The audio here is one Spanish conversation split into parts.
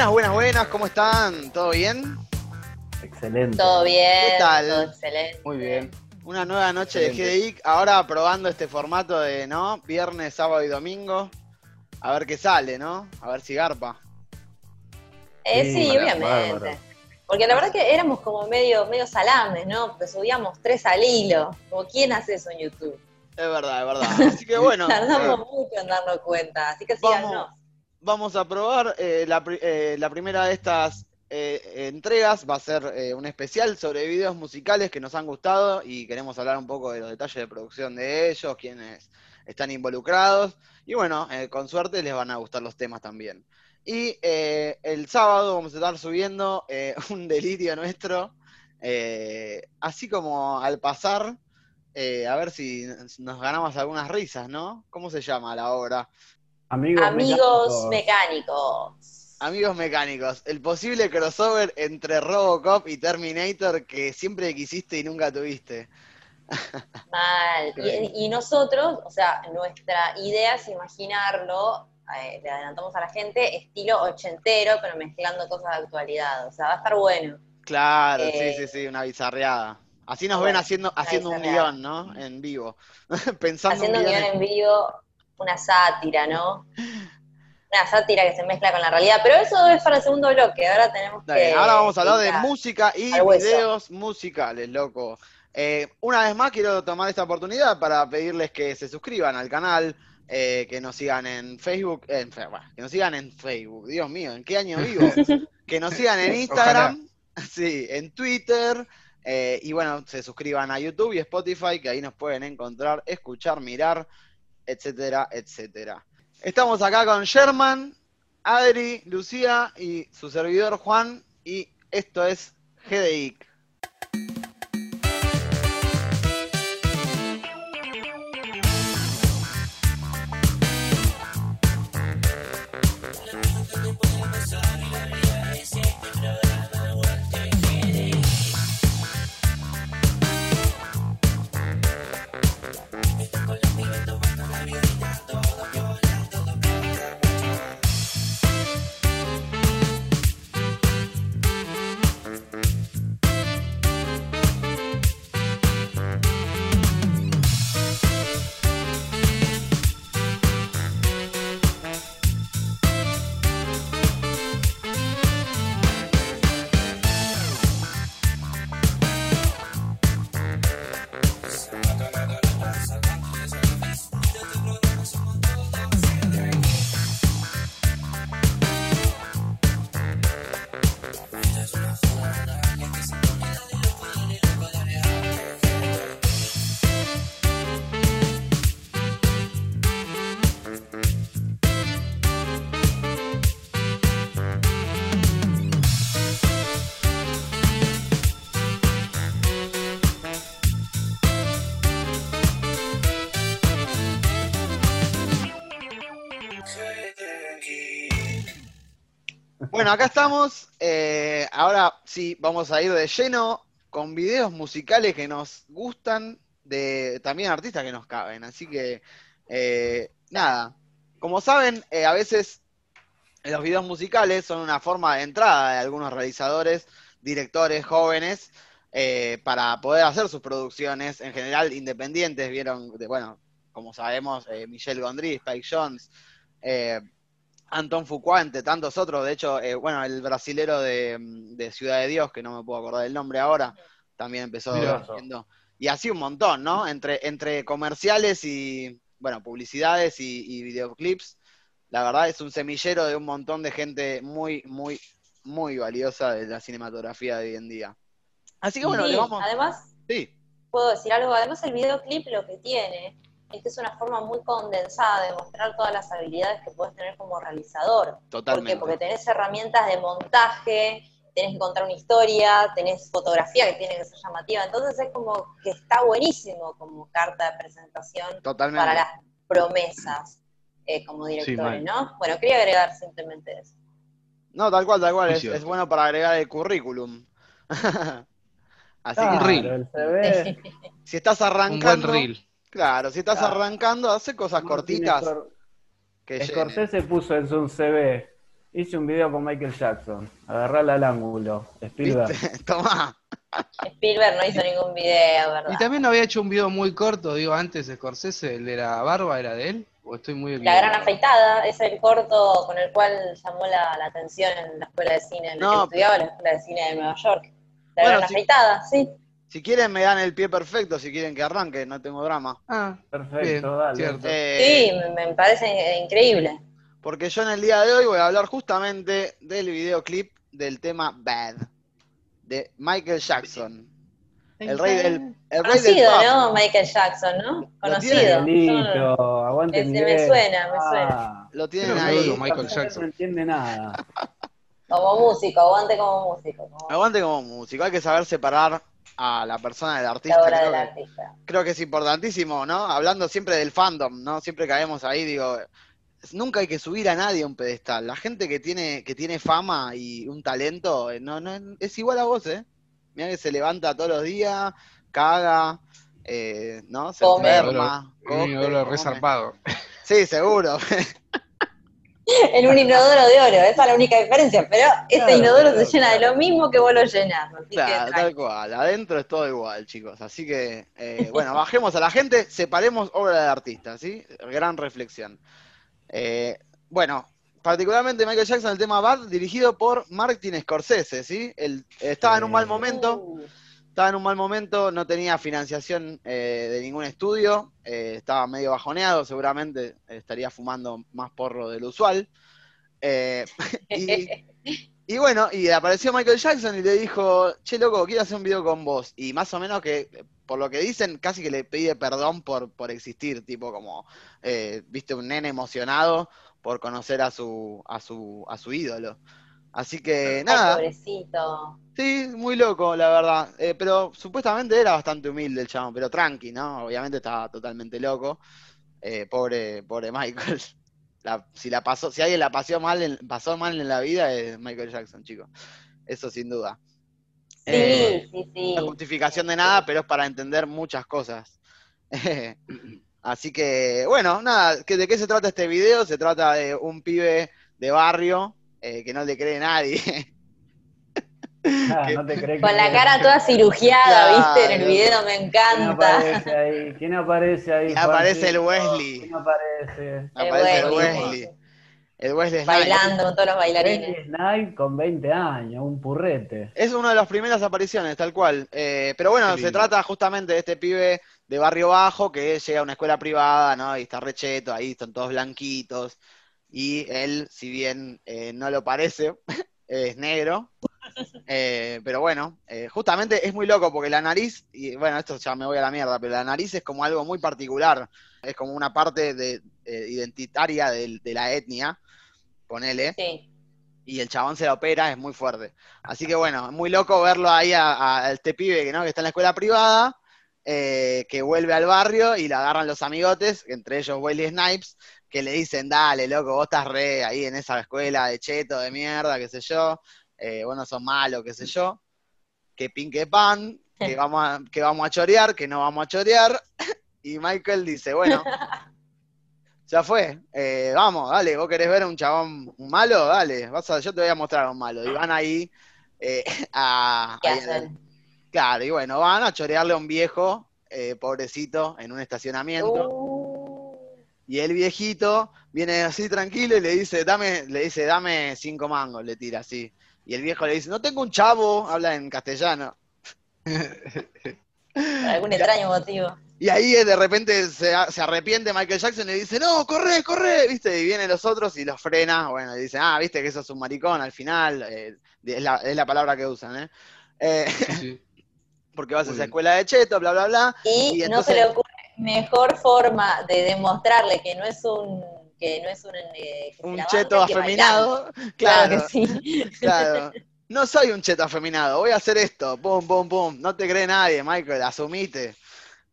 Buenas, buenas, buenas, ¿cómo están? ¿Todo bien? Excelente. Todo bien. ¿Qué tal? Todo excelente. Muy bien. Una nueva noche de. GDIC, ahora probando este formato de, ¿no? Viernes, sábado y domingo. A ver qué sale, ¿no? A ver si garpa. Eh, Sí, obviamente. bárbaro. Porque la verdad que éramos como medio, medio salames, ¿no? Porque subíamos tres al hilo. Como, ¿quién hace eso en YouTube? Es verdad, es verdad. Así que bueno, Tardamos eh, mucho en darnos cuenta. Así que síganos. vamos a probar eh, eh, la primera de estas eh, entregas. Va a ser un especial sobre videos musicales que nos han gustado y queremos hablar un poco de los detalles de producción de ellos, quienes están involucrados. Y bueno, con suerte les van a gustar los temas también. Y el sábado vamos a estar subiendo un delirio nuestro, así como al pasar, a ver si nos ganamos algunas risas, ¿no? ¿Cómo se llama la obra? Amigos, Amigos mecánicos. mecánicos. Amigos mecánicos, el posible crossover entre Robocop y Terminator que siempre quisiste y nunca tuviste. Mal. Y, y nosotros, o sea, nuestra idea es imaginarlo, eh, le adelantamos a la gente, estilo ochentero, pero mezclando cosas de actualidad. O sea, va a estar bueno. Claro, Eh, sí, sí, sí, una bizarreada. Así nos bueno, ven haciendo, haciendo un guion, ¿no? En vivo. Pensando Haciendo un guion en vivo, una sátira, ¿no? Una sátira que se mezcla con la realidad. Pero eso es para el segundo bloque. Ahora tenemos que. Ahora vamos a hablar de música y videos musicales, loco. Eh, una vez más quiero tomar esta oportunidad para pedirles que se suscriban al canal, eh, que nos sigan en Facebook, en, que nos sigan en Facebook, Dios mío, ¿en qué año vivo? que nos sigan en Instagram, sí, en Twitter, eh, y bueno, se suscriban a YouTube y Spotify, que ahí nos pueden encontrar, escuchar, mirar, etcétera, etcétera. Estamos acá con Sherman, Adri, Lucía y su servidor Juan, y esto es GDIC. Acá estamos. eh, ahora sí, vamos a ir de lleno con videos musicales que nos gustan, de también artistas que nos caben. Así que, eh, nada. Como saben, eh, a veces los videos musicales son una forma de entrada de algunos realizadores, directores jóvenes, para poder hacer sus producciones, en general independientes. Vieron, de, bueno, como sabemos, Michelle Gondry, Spike Jones. Anton Fuqua, entre tantos otros, de hecho, eh, bueno, el brasilero de, de Ciudad de Dios, que no me puedo acordar del nombre ahora, también empezó haciendo. Y así un montón, ¿no? Entre, entre comerciales y, bueno, publicidades y, y videoclips, la verdad es un semillero de un montón de gente muy, muy, muy valiosa de la cinematografía de hoy en día. Así que bueno, Sí, le vamos. Además, Sí, puedo decir algo. Además, el videoclip lo que tiene es que es una forma muy condensada de mostrar todas las habilidades que puedes tener como realizador. ¿Por qué? totalmente. Porque tenés herramientas de montaje, tenés que contar una historia, tenés fotografía que tiene que ser llamativa. Entonces es como que está buenísimo como carta de presentación Totalmente. para las promesas eh, como directores, ¿no? Bueno, quería agregar simplemente eso. No, tal cual, tal cual. Es, bueno para agregar el currículum. Así Claro, que reel. el CV. si estás Un arrancando. buen reel. Claro, si estás Claro. arrancando, hace cosas cortitas Scor- que. Scorsese puso en su CV Hice un video con Michael Jackson. Agarrala al ángulo. Spielberg. ¿Viste? Tomá. Spielberg no hizo ningún video, ¿verdad? Y también había hecho un video muy corto, digo, antes de Scorsese, el de la barba, ¿era de él? ¿O estoy muy La gran afeitada es el corto con el cual llamó la, la atención en la escuela de cine, en la No. que estudiaba la escuela de cine de Nueva York. La Bueno, gran afeitada, sí. Si quieren me dan el pie perfecto, si quieren que arranque, no tengo drama. Ah, Perfecto, bien, dale. cierto. Eh, Sí, me, parece increíble. Porque yo en el día de hoy voy a hablar justamente del videoclip del tema Bad, de Michael Jackson. El rey del, el rey del Conocido, pop. ¿no? Michael Jackson, ¿no? Lo Conocido. Listo, aguante Ese me suena, me Ah, Lo Creo tienen ahí. lo- Michael Jackson. No entiende nada. Como músico, aguante como músico. Como Aguante como músico, hay que saber separar a la persona del la artista. obra creo del que- artista. creo que es importantísimo, ¿no? Hablando siempre del fandom, ¿no? Siempre caemos ahí, digo, nunca hay que subir a nadie a un pedestal. La gente que tiene, que tiene fama y un talento, eh, no, no, es igual a vos, ¿eh? Mira que se levanta todos los días, caga, eh, ¿no? Se Come. enferma, come. resarpado. Sí, seguro. En un inodoro de oro, esa es la única diferencia, pero ese Claro, inodoro claro, se llena de lo mismo que vos lo llenás. Así Claro, que tal cual. Adentro es todo igual, chicos. Así que, eh, bueno, bajemos a la gente, separemos obra de artista, ¿sí? Gran reflexión. Eh, bueno, particularmente Michael Jackson, el tema Bad, dirigido por Martin Scorsese, ¿sí? Él estaba en un mal momento, Uh, estaba en un mal momento, no tenía financiación eh, de ningún estudio, eh, estaba medio bajoneado, seguramente estaría fumando más porro del usual. Eh, y, bueno, y apareció Michael Jackson y le dijo, che loco, quiero hacer un video con vos. Y más o menos que, por lo que dicen, casi que le pide perdón por, por existir, tipo como, viste, un nene emocionado por conocer a su, a su, a su ídolo. Así que Ay, nada, pobrecito. sí, muy loco, la verdad. Eh, pero supuestamente era bastante humilde el chabón, pero tranqui, ¿no? Obviamente estaba totalmente loco. Eh, pobre, pobre Michael. La- si la pasó, si alguien la pasó mal, en, pasó mal en la vida es Michael Jackson, chicos. Eso sin duda. Sí, Eh, sí, sí. no es justificación de nada, pero es para entender muchas cosas. Así que, bueno, nada, ¿que- ¿de qué se trata este video? Se trata de un pibe de barrio eh, que no le cree nadie. Ah, Que- no te crees Con que- la cara toda cirugiada, ¿viste? En el video me ¿Quién encanta. aparece ahí? ¿Quién aparece ahí? Aparece el? Wesley. ¿Quién aparece? Aparece el Wesley. Wesley. El Wesley Snipes. Bailando con todos los bailarines. Wesley Snipes con 20 años, un purrete. Es una de las primeras apariciones, tal cual. Eh, pero bueno, se trata justamente de este pibe de barrio bajo que llega a una escuela privada, ¿no? Y está recheto, ahí están todos blanquitos. Y él, si bien eh, no lo parece, es negro. Eh, pero bueno, eh, justamente es muy loco porque la nariz, y bueno, esto ya me voy a la mierda, pero la nariz es como algo muy particular. Es como una parte de, identitaria de la etnia, ponele Sí. y el chabón se la opera, es muy fuerte. Así que bueno, es muy loco verlo ahí a, a este pibe que, ¿no? que está en la escuela privada, eh, que vuelve al barrio y le agarran los amigotes, entre ellos Wesley Snipes, que le dicen, dale, loco, vos estás re ahí en esa escuela de cheto, de mierda, qué sé yo, eh, vos no sos malo, qué sé yo, que pin que pan, que vamos, a, que vamos a chorear, que no vamos a chorear, y Michael dice, bueno, ya fue, eh, vamos, dale, vos querés ver a un chabón malo, dale, vas a, yo te voy a mostrar a un malo. Y van ahí eh, a... ¿Qué hacen? claro, y bueno, van a chorearle a un viejo, eh, pobrecito, en un estacionamiento. Uh, Y el viejito viene así tranquilo y le dice, dame, le dice, dame cinco mangos, le tira así. Y el viejo le dice, no tengo un chavo, habla en castellano. por algún extraño motivo. Y ahí eh, de repente se, se arrepiente Michael Jackson y le dice, no, corre, corre, ¿viste? Y vienen los otros y los frena, bueno, y dicen, ah, viste que sos un maricón al final, eh, es, la, es la palabra que usan, ¿eh? Eh, Sí. porque vas a esa bien. escuela de cheto, bla, bla, bla. Y, Y no se le ocurre mejor forma de demostrarle que no es un que no es un, eh, Un cheto afeminado, Claro claro, que sí. claro. No soy un cheto afeminado, voy a hacer esto, pum, pum, pum. No te cree nadie, Michael, asumite.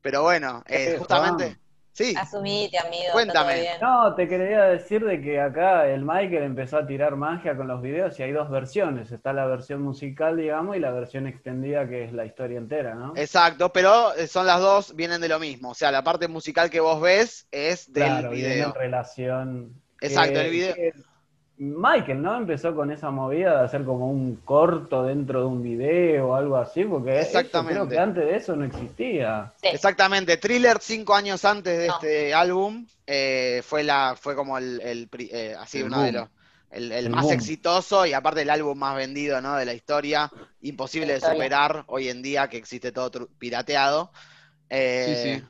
Pero bueno, eh, Eh, justamente, Juan. Sí, Asumite, amigo. Cuéntame. todo bien. No, te quería decir de que acá el Michael empezó a tirar magia con los videos y hay dos versiones. Está la versión musical, digamos, y la versión extendida que es la historia entera, ¿no? exacto, pero eh, son las dos, vienen de lo mismo. O sea, la parte musical que vos ves es del Claro, viene video. en relación. Exacto, que- el video. que Michael, ¿no? Empezó con esa movida de hacer como un corto dentro de un video o algo así, porque eso Exactamente. creo que antes de eso no existía. Sí. Exactamente, Thriller cinco años antes de No. este álbum eh, fue la fue como el, eh, así El uno de los el, el El más boom. exitoso y aparte el álbum más vendido ¿no? de la historia, imposible La de superar hoy en día que existe todo pirateado. Eh, Sí, sí.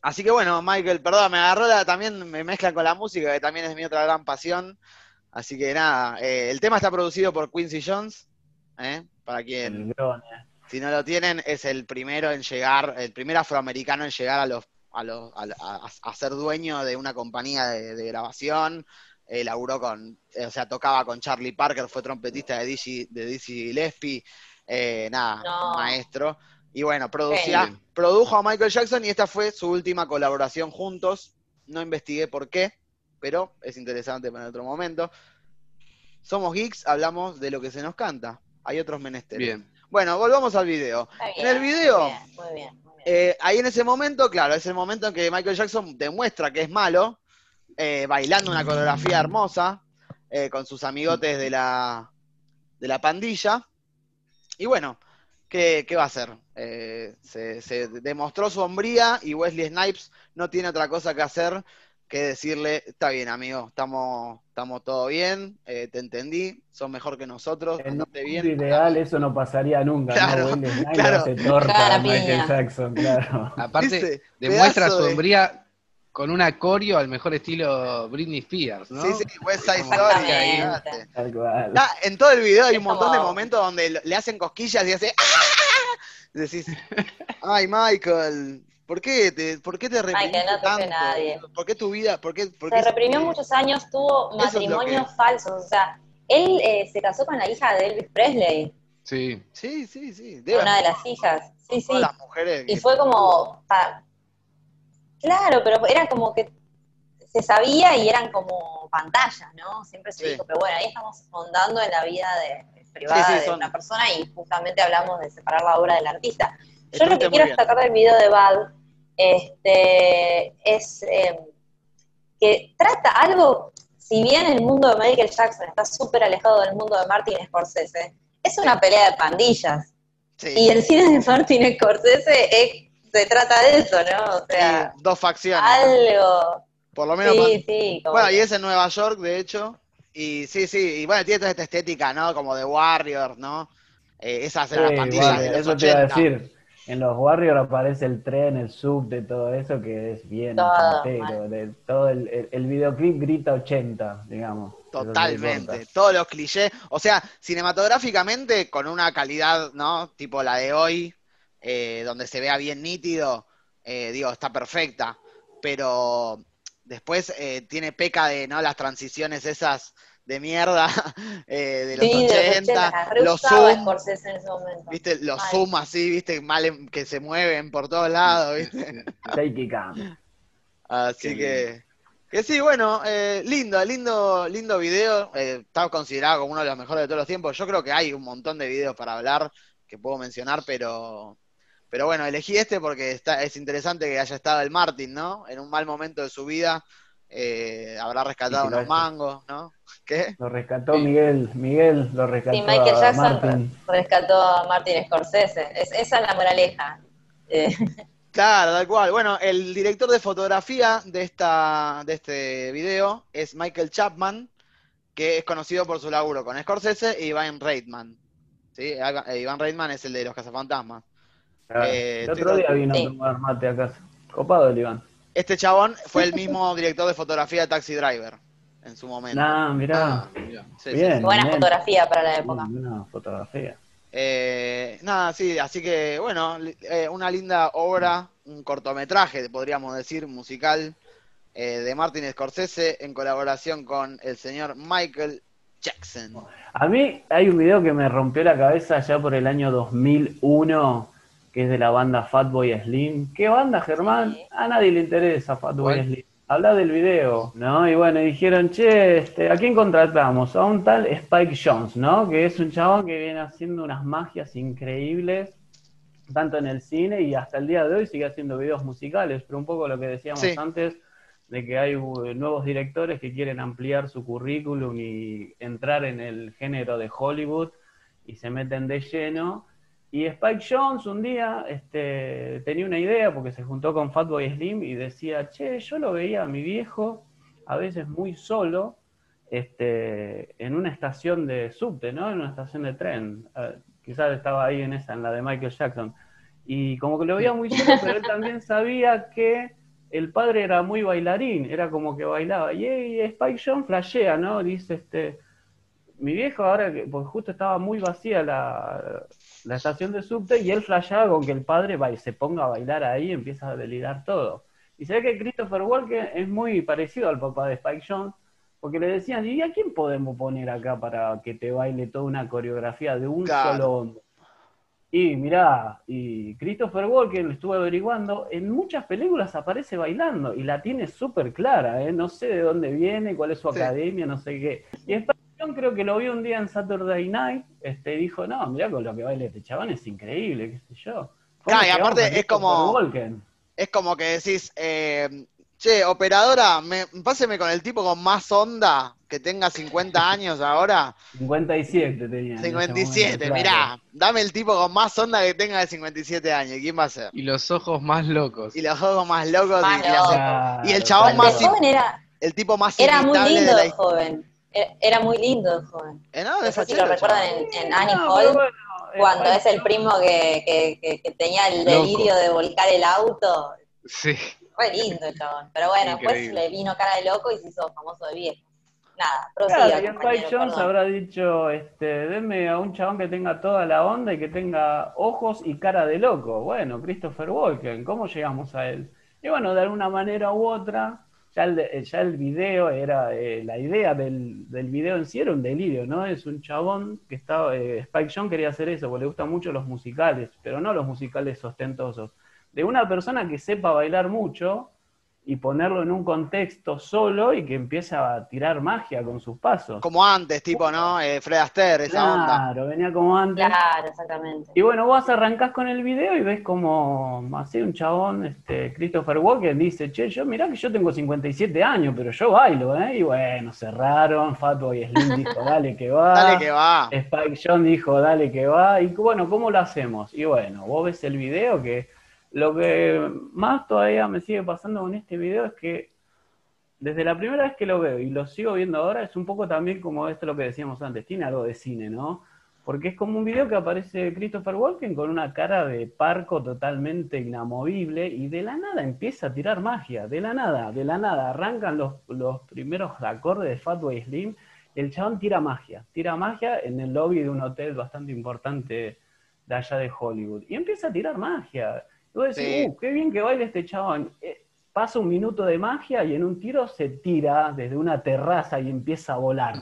Así que bueno, Michael, perdón, me agarró la, también me mezclan con la música, que también es mi otra gran pasión. Así que nada, eh, el tema está producido por Quincy Jones, ¿eh? para quien Grone. si no lo tienen, es el primero en llegar, el primer afroamericano en llegar a los a, los, a, a- a ser dueño de una compañía de, de grabación. Eh, laburó con, eh, o sea, tocaba con Charlie Parker, fue trompetista de Dizzy, de Dizzy Gillespie, eh, nada, No. maestro. Y bueno, producía, produjo a Michael Jackson y esta fue su última colaboración juntos. No investigué por qué, pero es interesante para otro momento. Somos geeks, hablamos de lo que se nos canta. Hay otros menesteres. Bien. Bueno, volvamos al video. En el video, Muy bien, muy bien. muy bien. eh, ahí en ese momento, claro, es el momento en que Michael Jackson demuestra que es malo, eh, bailando una coreografía hermosa, eh, con sus amigotes de la, de la pandilla. Y bueno, ¿qué, qué va a hacer? Eh, se, se demostró su hombría y Wesley Snipes no tiene otra cosa que hacer que decirle, está bien, amigo, estamos, estamos todo bien, eh, te entendí, sos mejor que nosotros, En un bien. ideal eso no pasaría nunca, Claro, ¿no? Snipes claro. hace torta a Michael. Jackson, claro. Aparte, ¿Viste? demuestra de- hombría con una coreo al mejor estilo Britney Spears, ¿no? Sí, sí, West Side Story. Tal cual. En todo el video hay un montón de momentos donde le hacen cosquillas y hace ¡Ah! Decís, ay Michael, ¿por qué te, por qué te reprimiste Michael, no te tanto? nadie. ¿Por qué tu vida? ¿Por qué, por Se qué- reprimió muchos años, tuvo es matrimonios que- falsos. O sea, él eh, se casó con la hija de Elvis Presley, Sí. Sí, sí, sí. debe una de las hijas. Sí, sí. las mujeres. Y que- fue como. pa- Claro, pero era como que se sabía y eran como pantallas, ¿no? Siempre se Sí. dijo, pero bueno, ahí estamos ahondando en la vida de, privada Sí, sí, de son- una persona y justamente hablamos de separar la obra del artista. Yo lo que quiero destacar del video de Bad este, es eh, que trata algo, si bien el mundo de Michael Jackson está súper alejado del mundo de Martin Scorsese, es una pelea de pandillas. Sí, Y el cine de Martin Scorsese es- se trata de eso, ¿no? O sea, sí, dos facciones. algo. Por lo menos. Sí, sí. como Bueno, y es en Nueva York, de hecho. Y sí, sí, y bueno, tiene toda esta estética, ¿no? Como de Warriors, ¿no? Eh, esas Sí, eran las pandillas vale, de los eso te iba a 80. decir. En los Warriors aparece el tren, el subte, todo eso que es bien Todo. De, el, el- el videoclip grita 80, digamos. Totalmente, todos los clichés, o sea, cinematográficamente con una calidad, ¿no? Tipo la de hoy, eh, donde se vea bien nítido, eh, digo, está perfecta, pero después eh, tiene peca de, ¿no? Las transiciones esas de mierda eh, de los sí, de los 80, 80, re los zoom, en ese momento. viste, los Mal. zoom así, viste, mal en- que se mueven por todos lados, viste. Shaky cam. Así Qué que, que sí, bueno, eh, lindo, lindo, lindo video. eh, está considerado como uno de los mejores de todos los tiempos. Yo creo que hay un montón de videos para hablar que puedo mencionar, pero, pero bueno, elegí este porque está, es interesante que haya estado el Martin, ¿no? En un mal momento de su vida. Eh, habrá rescatado unos mangos, ¿no? ¿Qué? Lo rescató Miguel, Miguel lo rescató Sí, Michael a Jackson Martin. rescató a Martin Scorsese. Es- esa es la moraleja. Eh, Claro, tal cual. Bueno, el director de fotografía de esta, de este video es Michael Chapman, que es conocido por su laburo con Scorsese y Ivan Reitman. ¿Sí? Ivan- eh, Ivan Reitman es el de los cazafantasmas. Eh, el otro día vino Sí. a tomar mate a casa. Copado el Iván. Este chabón fue el mismo director de fotografía de Taxi Driver en su momento. Nah, mirá. Ah, mirá. Sí, sí, bien. sí. buena bien. fotografía para la época. Una fotografía. Eh, nada, sí, así que bueno, eh, una linda obra, un cortometraje, podríamos decir, musical, eh, de Martin Scorsese en colaboración con el señor Michael Jackson. A mí hay un video que me rompió la cabeza ya por el año 2001, que es de la banda Fatboy Slim. ¿Qué banda, Germán? Sí. A nadie le interesa Fatboy ¿Cuál? Slim. Habla del video, ¿no? Y bueno, dijeron, che, este, ¿a quién contratamos? A un tal Spike Jones, ¿no? Que es un chabón que viene haciendo unas magias increíbles, tanto en el cine y hasta el día de hoy sigue haciendo videos musicales, pero un poco lo que decíamos Sí. antes de que hay uh, nuevos directores que quieren ampliar su currículum y entrar en el género de Hollywood y se meten de lleno. Y Spike Jones un día este, tenía una idea porque se juntó con Fatboy Slim y decía, che, yo lo veía a mi viejo a veces muy solo este, en una estación de subte, ¿no? En una estación de tren. Eh, quizás estaba ahí en esa, en la de Michael Jackson. Y como que lo veía muy solo, pero él también sabía que el padre era muy bailarín, era como que bailaba. Y, Spike Jones flashea, ¿no? Dice, este, mi viejo ahora, que, porque justo estaba muy vacía la, la estación de subte, y él flasheaba con que el padre se ponga a bailar ahí y empieza a delirar todo. Y se ve que Christopher Walken es muy parecido al papá de Spike Jones, porque le decían, ¿y a quién podemos poner acá para que te baile toda una coreografía de un solo hombre? Y mirá, y Christopher Walken, lo estuve averiguando, en muchas películas aparece bailando y la tiene súper clara, ¿eh? no sé de dónde viene, cuál es su academia, no sé qué. Y esta creo que lo vi un día en Saturday Night, este, dijo, no, mirá con lo que baila este chabón es increíble, qué sé yo. Claro, y aparte es como, es como que decís, eh, Che, operadora, me, páseme con el tipo con más onda, que tenga 50 años ahora. 57 tenía. 57, mirá, dame el tipo con más onda que tenga de 57 años. ¿Quién va a ser? Y los ojos más locos. Y los ojos más locos. y, el chabón más... joven era, el tipo más Era muy lindo de joven. Era muy lindo el joven. Eh, no, si lo recuerdan en, Annie Hall, cuando es el primo que, que, que tenía el delirio de volcar el auto. Sí. Fue lindo el chabón. Pero bueno, después le vino cara de loco y se hizo famoso de viejo. Nada, prosiga. Claro, y Spike Jones habrá dicho, este, denme a un chabón que tenga toda la onda y que tenga ojos y cara de loco. Bueno, Christopher Walken, ¿cómo llegamos a él? Y bueno, de alguna manera u otra, ya el, ya el video era, eh, la idea del, del, video en sí era un delirio, ¿no? Es un chabón que estaba, eh, Spike Jones quería hacer eso, porque le gustan mucho los musicales, pero no los musicales ostentosos de una persona que sepa bailar mucho y ponerlo en un contexto solo y que empiece a tirar magia con sus pasos. Como antes, tipo, ¿no? Eh, Fred Astaire, esa onda. Claro, venía como antes. Claro, exactamente. Y bueno, vos arrancás con el video y ves como así un chabón, este, Christopher Walken, dice, che, yo mirá que yo tengo 57 años, pero yo bailo, ¿eh? Y bueno, cerraron, Fatboy Slim dijo, dale que va. dale que va. Spike John dijo, dale que va. Y bueno, ¿cómo lo hacemos? Y bueno, vos ves el video que lo que más todavía me sigue pasando con este video es que desde la primera vez que lo veo y lo sigo viendo ahora es un poco también como esto lo que decíamos antes, tiene algo de cine, ¿no? Porque es como un video que aparece Christopher Walken con una cara de parco totalmente inamovible y de la nada empieza a tirar magia, de la nada, de la nada. Arrancan los, los primeros acordes de Fatboy Slim, el chabón tira magia, tira magia en el lobby de un hotel bastante importante de allá de Hollywood y empieza a tirar magia. Tú decís, uh, qué bien que baila este chabón. Eh, pasa un minuto de magia y en un tiro se tira desde una terraza y empieza a volar.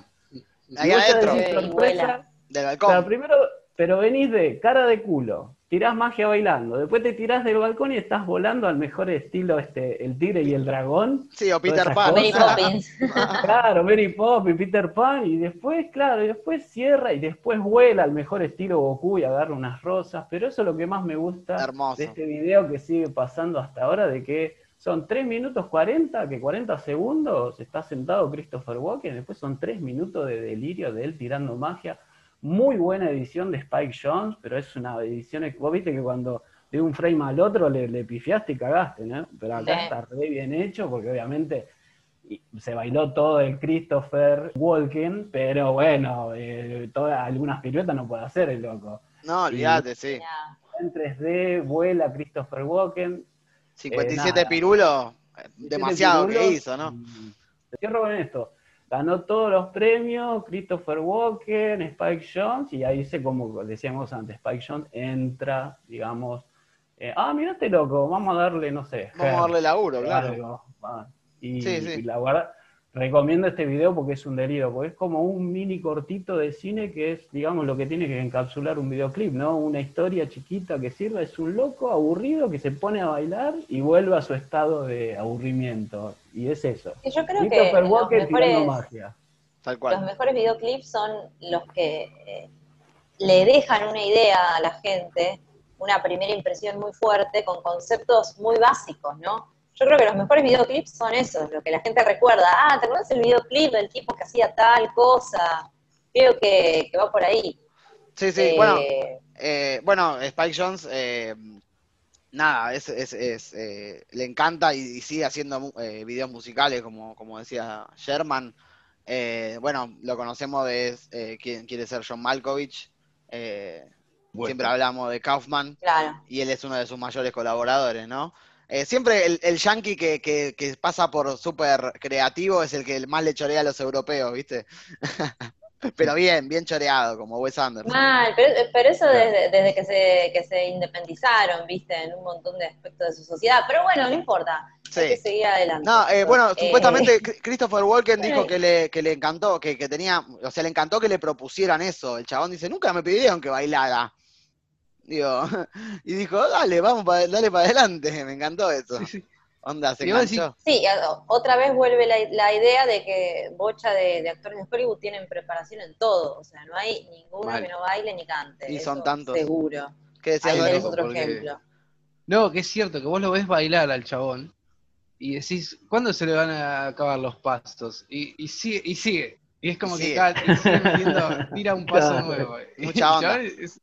Ahí adentro. del balcón. Pero primero, pero venís de cara de culo, tirás magia bailando, después te tirás del balcón y estás volando al mejor estilo este, el tigre y el dragón. Sí, o Peter Pan. Mary Poppins. claro, Mary Poppins, Peter Pan, y después, claro, y después cierra y después vuela al mejor estilo Goku y agarra unas rosas, pero eso es lo que más me gusta de este video que sigue pasando hasta ahora, de que son 3 minutos 40, que 40 segundos está sentado Christopher Walken, después son 3 minutos de delirio de él tirando magia muy buena edición de Spike Jones, pero es una edición. Vos viste que cuando de un frame al otro le, le pifiaste y cagaste, ¿no? Pero acá está re bien hecho porque obviamente se bailó todo el Christopher Walken, pero bueno, eh, todas, algunas piruetas no puede hacer el loco. No, olvídate, sí. En 3D vuela Christopher Walken. 57 eh, pirulos, demasiado que hizo, ¿no? Cierro con esto ganó todos los premios, Christopher Walken, Spike Jones, y ahí dice, como decíamos antes, Spike Jones entra, digamos, eh, ah, mira este loco, vamos a darle, no sé. Vamos a darle laburo, claro. y, y, la verdad, recomiendo este video porque es un delirio, porque es como un mini cortito de cine que es, digamos, lo que tiene que encapsular un videoclip, ¿no? Una historia chiquita que sirva, es un loco aburrido que se pone a bailar y vuelve a su estado de aburrimiento. Y es eso. yo creo que los mejores, magia. los mejores videoclips son los que eh, le dejan una idea a la gente, una primera impresión muy fuerte con conceptos muy básicos, ¿no? Yo creo que los mejores videoclips son esos, lo que la gente recuerda. Ah, ¿te acuerdas el videoclip del tipo que hacía tal cosa? Creo que, que va por ahí. Sí, sí, Eh, bueno, eh, bueno, Spike Jones, eh, nada, es, es, es, eh, le encanta y, y sigue haciendo eh, videos musicales, como, como decía Sherman. Eh, bueno, lo conocemos de eh, quién quiere ser John Malkovich. Eh, Bueno. Siempre hablamos de Kaufman Claro. y él es uno de sus mayores colaboradores, ¿no? Eh, siempre el, el yankee que, que, que pasa por súper creativo es el que más le chorea a los europeos, ¿viste? Pero bien, bien choreado, como Wes Anderson. Mal, pero, pero eso desde, desde que, se, que se independizaron, viste, en un montón de aspectos de su sociedad. Pero bueno, no importa. Hay que Sí. seguir adelante. No, eh, bueno, Eh, supuestamente Christopher Walken dijo que le, que le encantó, que, que tenía, o sea, le encantó que le propusieran eso. El chabón dice, nunca me pidieron que bailara. Digo, y dijo, dale, vamos, pa- dale para adelante. Me encantó eso. Sí, sí. Onda, se enganchó. Sí, otra vez vuelve la, la idea de que bocha de, de actores de Hollywood tienen preparación en todo. O sea, no hay ninguno Mal. que no baile ni cante. Y son tantos. Seguro. ¿Qué decías, Ahí tenés otro porque- ejemplo. No, que es cierto, que vos lo ves bailar al chabón y decís, ¿cuándo se le van a acabar los pastos? Y, y sigue, y sigue. Y es como Y que sigue. cada, y sigue metiendo, tira un paso Claro. nuevo. Mucha onda. es-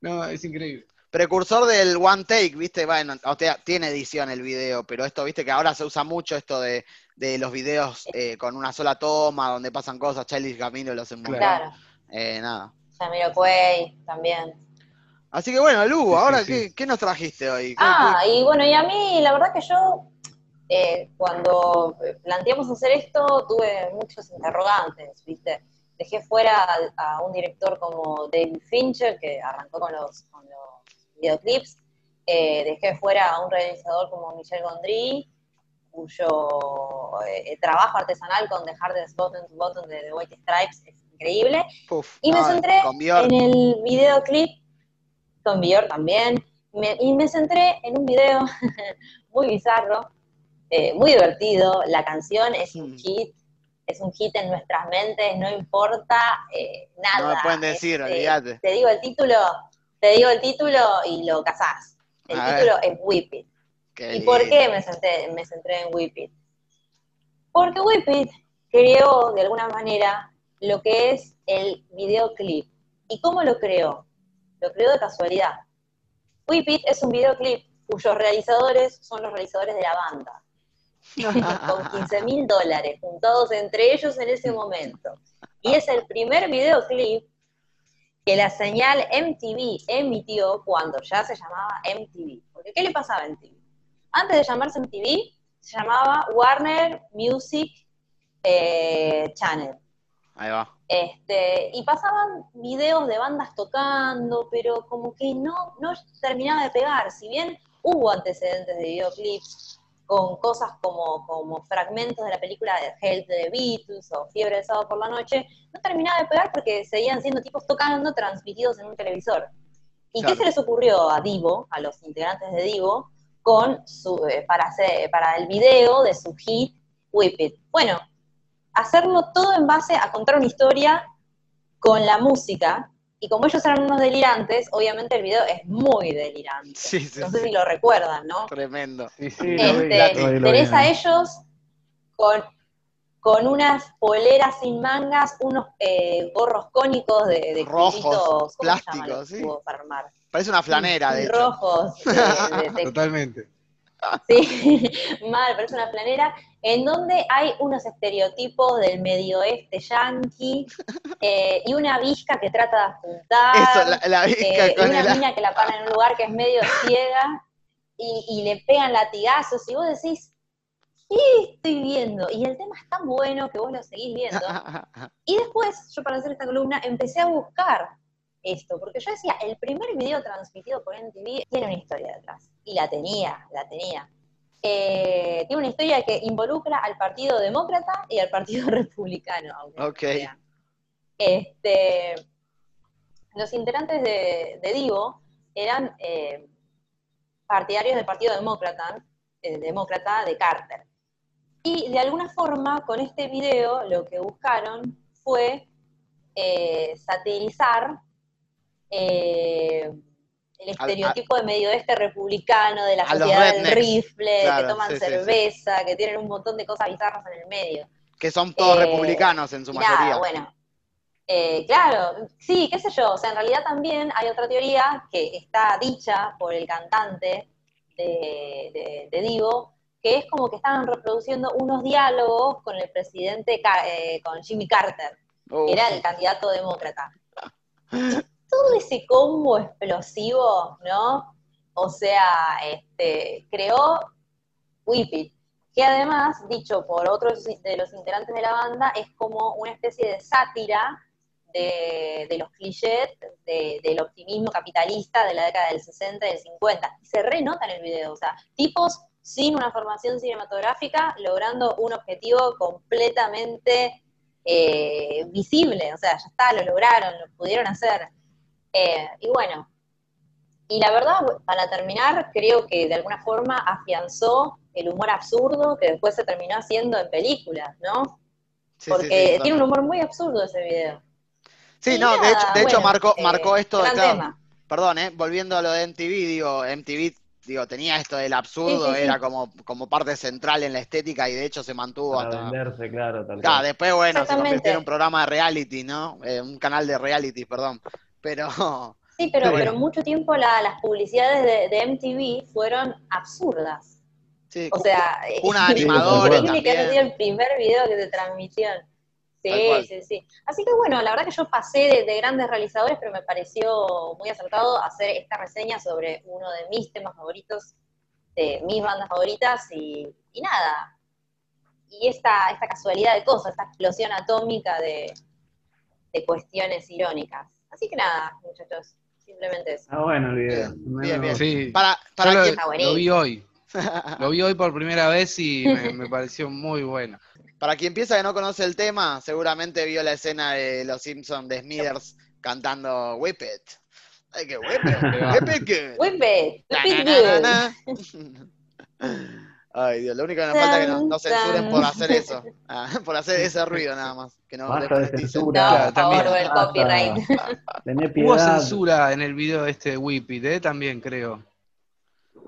no, es increíble. Precursor del one take, ¿viste? Bueno, o sea, tiene edición el video, pero esto, ¿viste? Que ahora se usa mucho esto de, de los videos eh, con una sola toma, donde pasan cosas. Charlie Camino lo hace un montón. Claro. Eh, nada. Jamiroquai también. Así que bueno, Lu, Sí, ahora, sí, ¿qué, sí. qué nos trajiste hoy? ¿Qué- Ah, y bueno, y a mí la verdad que yo eh, cuando planteamos hacer esto tuve muchos interrogantes, ¿viste? Dejé fuera a, a un director como David Fincher, que arrancó con los, con los videoclips, eh, dejé fuera a un realizador como Michel Gondry, cuyo eh, trabajo artesanal con The Hardest Button to Button de The White Stripes es increíble, y me no, centré en el videoclip, con Bjork también, me- y me centré en un video muy bizarro, eh, muy divertido, la canción es un Mm. hit, es un hit en nuestras mentes, no importa eh, nada. No me pueden decir, Este, olvídate. Te digo el título, te digo el título y lo casás. El A ver. título es Whip It. Qué ¿Y por qué me centré, me centré en Whip It? Porque Whip It creó de alguna manera lo que es el videoclip. ¿Y cómo lo creó? Lo creó de casualidad. Whip It es un videoclip cuyos realizadores son los realizadores de la banda, con 15 mil dólares juntados entre ellos en ese momento. Y es el primer videoclip que la señal MTV emitió cuando ya se llamaba MTV. Porque ¿qué le pasaba a MTV? Antes de llamarse MTV, se llamaba Warner Music eh, Channel. Ahí va. Este, y pasaban videos de bandas tocando, pero como que no, no terminaba de pegar. Si bien hubo antecedentes de videoclips con cosas como, como fragmentos de la película de Help de The Beatles o Fiebre del sábado por la noche, no terminaba de pegar porque seguían siendo tipos tocando transmitidos en un televisor. ¿Y Claro. qué se les ocurrió a Divo, a los integrantes de Divo, con su, eh, para, hacer, para el video de su hit Whip It? Bueno, hacerlo todo en base a contar una historia con la música. Y como ellos eran unos delirantes, obviamente el video es muy delirante. Sí, sí, No sé sí. si lo recuerdan, ¿no? Tremendo. Sí, sí, lo vi, Este, lo vi, lo vi. tenés a ellos con, con unas poleras sin mangas, unos eh, gorros cónicos de, de Rojos, cubritos, ¿cómo se llama plásticos, los sí. para armar? Parece una flanera, de. Rojos, de- de- de Totalmente. Sí, mal, parece una planera, en donde hay unos estereotipos del medio oeste yanqui eh, y una visca que trata de apuntar, Eso, la, la visca eh, y con una el... mina que la para en un lugar que es medio ciega y, y le pegan latigazos y vos decís, ¿qué estoy viendo? Y el tema es tan bueno que vos lo seguís viendo. Y después, yo para hacer esta columna, empecé a buscar esto, porque yo decía, el primer video transmitido por NTV tiene una historia detrás. Y la tenía, la tenía. Eh, tiene una historia que involucra al Partido Demócrata y al Partido Republicano. Ok. Este, los integrantes de, de Divo eran eh, partidarios del Partido Demócrata, eh, Demócrata de Carter. Y de alguna forma, con este video, lo que buscaron fue satirizar el estereotipo de medio oeste republicano, de la sociedad del rifle, claro, que toman sí, sí, sí. cerveza, que tienen un montón de cosas bizarras en el medio. Que son todos Eh, republicanos en su nada, mayoría. bueno. Eh, claro, sí, qué sé yo. O sea, en realidad también hay otra teoría que está dicha por el cantante de, de- de Divo, que es como que estaban reproduciendo unos diálogos con el presidente, eh, con Jimmy Carter, que era el candidato demócrata. Todo ese combo explosivo, ¿no? O sea, este, creó Whip It, que además, dicho por otros de los integrantes de la banda, es como una especie de sátira de, de los clichés de- del optimismo capitalista de la década del 60 y del 50. Y se renota en el video, o sea, tipos sin una formación cinematográfica logrando un objetivo completamente eh, visible, o sea, ya está, lo lograron, lo pudieron hacer. Eh, y bueno, y la verdad, para terminar, creo que de alguna forma afianzó el humor absurdo que después se terminó haciendo en películas, ¿no? sí, Porque sí, tiene un humor muy absurdo ese video. Sí, Y no, de hecho, de hecho marcó, eh, marcó esto de claro, tema. perdón, eh, volviendo a lo de MTV, digo, MTV, digo, tenía esto del absurdo, Sí, sí, sí. era como, como parte central en la estética y de hecho se mantuvo Para hasta. venderse, claro, tal Claro, después, bueno, se convirtió en un programa de reality, ¿no? Eh, un canal de reality, perdón. Pero, Sí, pero, pero mucho tiempo la- las publicidades de, de MTV fueron absurdas. sí, O sea, una es animadora increíble que haya sido el primer video que se transmitió. Sí, sí, sí. Así que bueno, la verdad que yo pasé de, de grandes realizadores, pero me pareció muy acertado hacer esta reseña sobre uno de mis temas favoritos, de mis bandas favoritas, y, y nada. Y esta, esta casualidad de cosas, esta explosión atómica de, de cuestiones irónicas. Así que nada, muchachos, simplemente eso. Ah, bueno, el video. Bien, bien, bien. Sí. Para, para Yo lo, quien, lo vi hoy. Lo vi hoy por primera vez y me, me pareció muy bueno. para quien piensa que no conoce el tema, seguramente vio la escena de Los Simpsons de Smithers cantando Whip It. Ay, que Whip It. Whip It good. Whip it, Na, whip it na, good. Ay, Dios, lo único que nos falta es que nos, nos censuren por hacer eso. Ah, por hacer ese ruido nada más. Que no Basta de. No, censura. por favor, el copyright. Tené Hubo piedad. censura en el video este de Whippet, ¿eh? También creo.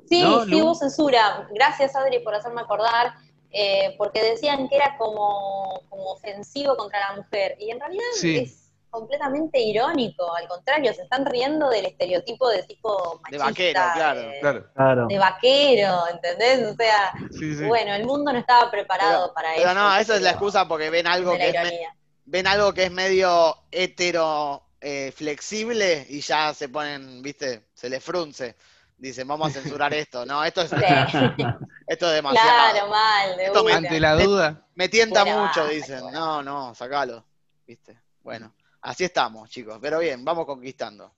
Sí, ¿No, sí hubo censura. Gracias, Adri, por hacerme acordar, eh, porque decían que era como, como ofensivo contra la mujer. Y en realidad Sí. es completamente irónico. Al contrario, se están riendo del estereotipo de tipo De machista. vaquero, claro, de, Claro. Claro. de vaquero, ¿entendés? O sea, Sí, sí. bueno, el mundo no estaba preparado para eso. Pero no, esa es la excusa porque ven algo de que es, me- ven algo que es medio hetero eh, flexible y ya se ponen, viste, se les frunce. Dicen, vamos a censurar esto. No, esto es, Sí. esto es demasiado. Claro, mal, de Esto me-. Ante la duda. Me tienta Fuera, mucho, dicen. No, no, sacalo. ¿Viste? Bueno, así estamos, chicos. Pero bien, vamos conquistando.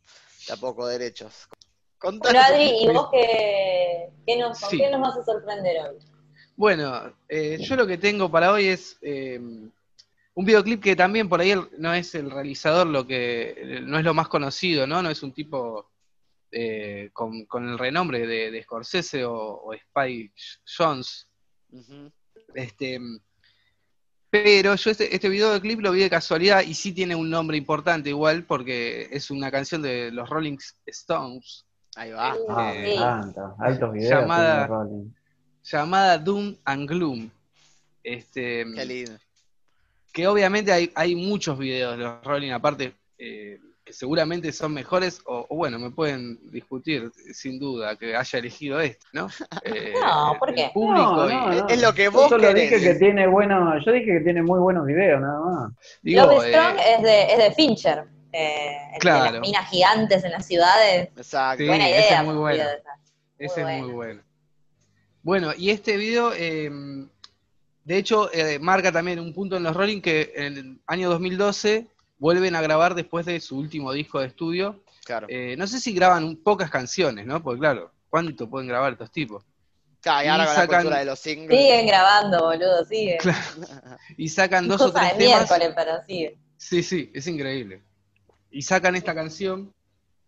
De a poco derechos. Contanos Bueno, un Adri, ¿y vos qué, qué nos, con Sí. qué nos vas a sorprender hoy? Bueno, eh, yo lo que tengo para hoy es eh, un videoclip que también por ahí el- no es el realizador lo que no es lo más conocido, ¿no? No es un tipo eh, con, con el renombre de, de Scorsese o, o Spike Jones. Este, pero yo este, este videoclip lo vi de casualidad y sí tiene un nombre importante igual porque es una canción de los Rolling Stones Ahí va. Ah, Eh, me encanta. Altos videos. llamada- llamada Doom and Gloom. Este, Qué lindo. que obviamente hay, hay muchos videos de los Rolling, aparte, eh, que seguramente son mejores, o, o bueno, me pueden discutir, sin duda, que haya elegido este, ¿no? Eh, No, ¿por el qué? público No, y- no, no. Es lo que Yo vos solo querés. dije que tiene bueno, yo dije que tiene muy buenos videos, nada más. digo, Love eh, Strong es, de, es de Fincher. Eh, el de Claro. las minas gigantes en las ciudades. Exacto. Sí, Buena ese idea. es muy bueno. Ese Muy es muy bueno. bueno. Bueno, y este video, eh, de hecho, eh, marca también un punto en los Rolling que en el año 2012 vuelven a grabar después de su último disco de estudio. Claro. Eh, no sé si graban un- pocas canciones, ¿no? Porque claro, ¿cuánto pueden grabar estos tipos? Claro, y ahora y con la cultura de los singles. Siguen grabando, boludo, siguen. Claro. Y sacan dos o tres de temas. miércoles, pero siguen. Sí, sí, es increíble. Y sacan esta canción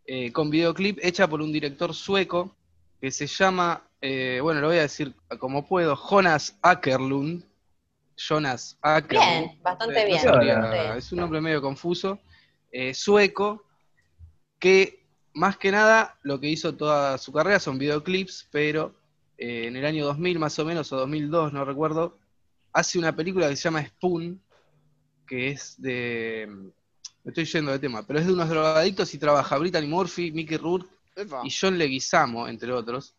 eh, con videoclip hecha por un director sueco que se llama, eh, bueno, lo voy a decir como puedo, Jonas Ackerlund. Jonas Ackerlund. Bien, bastante Eh, no bien. Es un nombre medio confuso. eh, sueco, que más que nada, lo que hizo toda su carrera son videoclips, pero eh, en el año 2000 más o menos, o 2002, no recuerdo, hace una película que se llama Spoon, que es de... Me estoy yendo de tema, pero es de unos drogadictos y trabaja Brittany Murphy, Mickey Rourke Epa. y John Leguizamo, entre otros.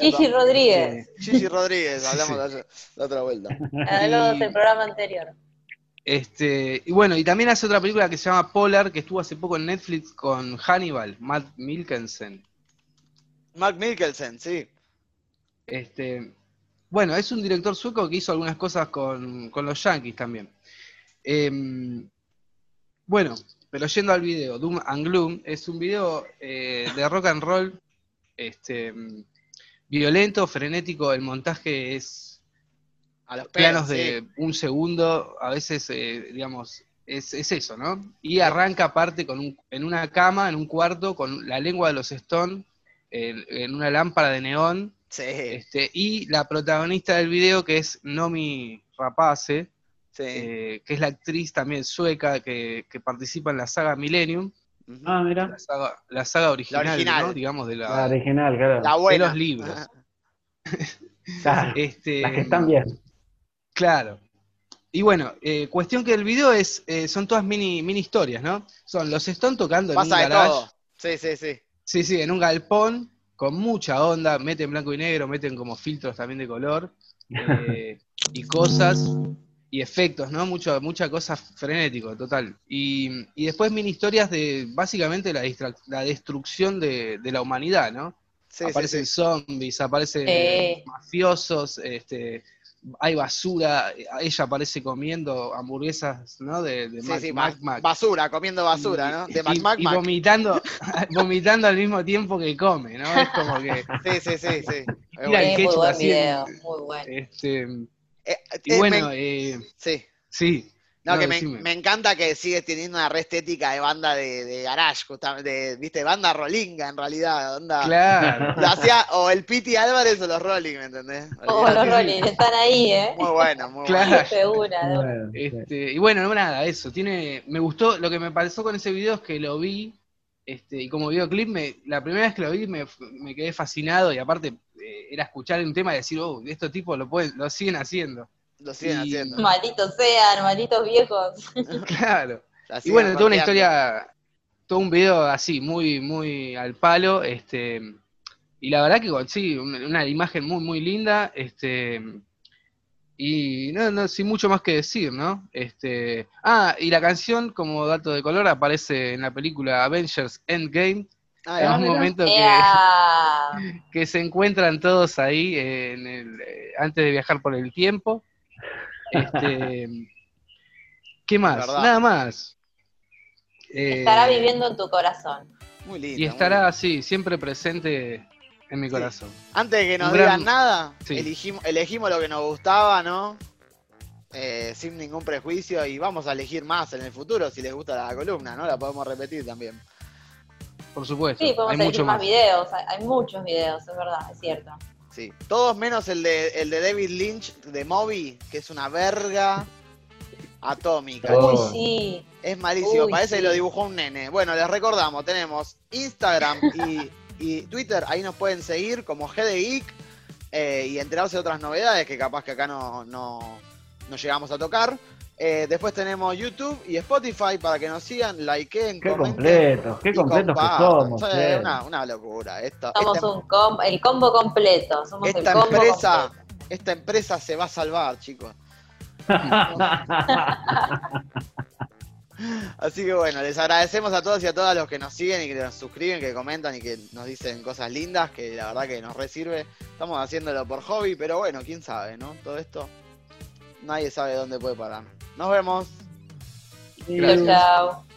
Gigi Rodríguez, Eh, Gigi Rodríguez, hablamos sí. de la otra vuelta. hablamos Y- del programa anterior. Este, y bueno, y también hace otra película que se llama Polar, que estuvo hace poco en Netflix con Hannibal, Matt Milkensen. Mark Mikkelsen, sí. Este, bueno, es un director sueco que hizo algunas cosas con, con los Yankees también. Em, bueno, pero yendo al video, Doom and Gloom es un video eh, de rock and roll este, violento, frenético, el montaje es A los planos de un segundo, a veces, eh, digamos, es, es eso, ¿no? Y arranca aparte con un, en una cama, en un cuarto, con la lengua de los Stone, en, en una lámpara de neón, Sí, este, y la protagonista del video, que es Nomi Rapace, sí. eh, que es la actriz también sueca que, que participa en la saga Millennium, Ujú. Ah, mira. la saga, la saga original, original. ¿no? digamos, de, La la, original, claro. La de los libros. Claro, Este, las que están bien. Claro. Y bueno, eh, cuestión que el video es, eh, son todas mini, mini historias, ¿no? Son los Stone tocando en un de garage. todo. Sí, sí, sí. Sí, sí, en un galpón, con mucha onda, meten blanco y negro, meten como filtros también de color, eh, y cosas, y efectos, ¿no? Mucho, mucha cosa frenético, total. Y, y después mini historias de básicamente la, la destrucción de, de la humanidad, ¿no? Sí, sí, aparecen sí. zombies, aparecen Sí. mafiosos, este, hay basura, ella aparece comiendo hamburguesas, ¿no? De, de Sí, Mac, sí, Mac, ba- Mac. basura, comiendo basura, ¿no? De Y- Mac y, Mac y Mac. vomitando, vomitando al mismo tiempo que come, ¿no? Es como que, Sí, sí, sí, sí. Mira, bueno. el Sí, muy ketchup buen así muy bueno. este, Eh, y eh, bueno, me- eh, sí. sí. No, no, que me, me encanta que sigue teniendo una re estética de banda de, de garage, justamente, de, viste, banda rolinga en realidad, onda. Claro. Lo hacía o el Piti Álvarez o los Rolling, ¿me entendés? Oh, los Rolling están ahí, ¿eh? Muy bueno, muy Claro. bueno. Este, y bueno, no nada, eso. Tiene, me gustó, lo que me pasó con ese video es que lo vi, este, y como videoclip, me, la primera vez que lo vi me, me quedé fascinado, y aparte eh, era escuchar un tema y decir, oh, estos tipos lo pueden, lo siguen haciendo. Lo siguen Y- haciendo. Malditos sean, malditos viejos. Claro. La Y bueno, toda una historia, todo un video así, muy, muy al palo, este, y la verdad que sí, una, una imagen muy, muy linda, este, y no, no, sin mucho más que decir, ¿no? Este, ah, y la canción, como dato de color, aparece en la película Avengers Endgame, Ah, en ya. un momento que, que se encuentran todos ahí eh, en el, eh, antes de viajar por el tiempo. Este, ¿Qué más? Nada más. Eh, Estará viviendo en tu corazón. Muy lindo. y estará así, siempre presente en mi Sí. corazón. Antes de que nos gran- digan nada, Sí. elegimos, elegimos lo que nos gustaba, ¿no? Eh, sin ningún prejuicio y vamos a elegir más en el futuro si les gusta la columna, ¿no? La podemos repetir también. Por supuesto. Sí, podemos hay elegir mucho más más. videos. Hay, hay muchos videos, es verdad, es cierto. Sí. Todos menos el de, el de David Lynch de Moby, que es una verga atómica. Oh. Uy, sí. Es malísimo, Uy, parece que sí. lo dibujó un nene. Bueno, les recordamos, tenemos Instagram y, y Twitter, ahí nos pueden seguir como GD Geek eh, y enterarse de otras novedades que capaz que acá no, no, no llegamos a tocar. Eh, después tenemos YouTube y Spotify para que nos sigan, likeen, Qué comenten. completos, qué completos que somos. Che. una, una locura. Esto, Somos esta, un com- el combo completo. Somos esta el combo empresa, completo. esta empresa se va a salvar, chicos. Así que bueno, les agradecemos a todos y a todas los que nos siguen y que nos suscriben, que comentan y que nos dicen cosas lindas, que la verdad que nos resirve. Estamos haciéndolo por hobby, pero bueno, quién sabe, ¿no? Todo esto, nadie sabe dónde puede parar. Nos vemos. Chau, chau.